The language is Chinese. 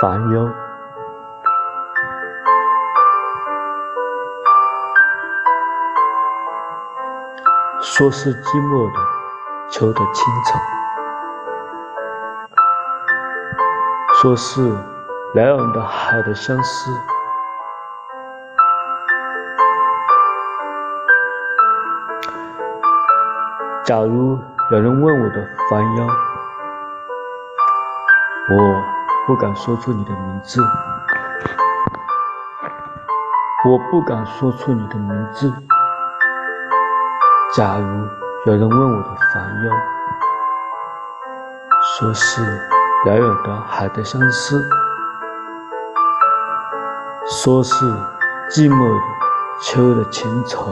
烦忧，说是寂寞的秋的清晨，说是遥远的海的相思。假如有人问我的烦忧，我。不敢说出你的名字，我不敢说出你的名字。假如有人问我的烦忧，说是遥远的海的相思，说是寂寞的秋的清愁。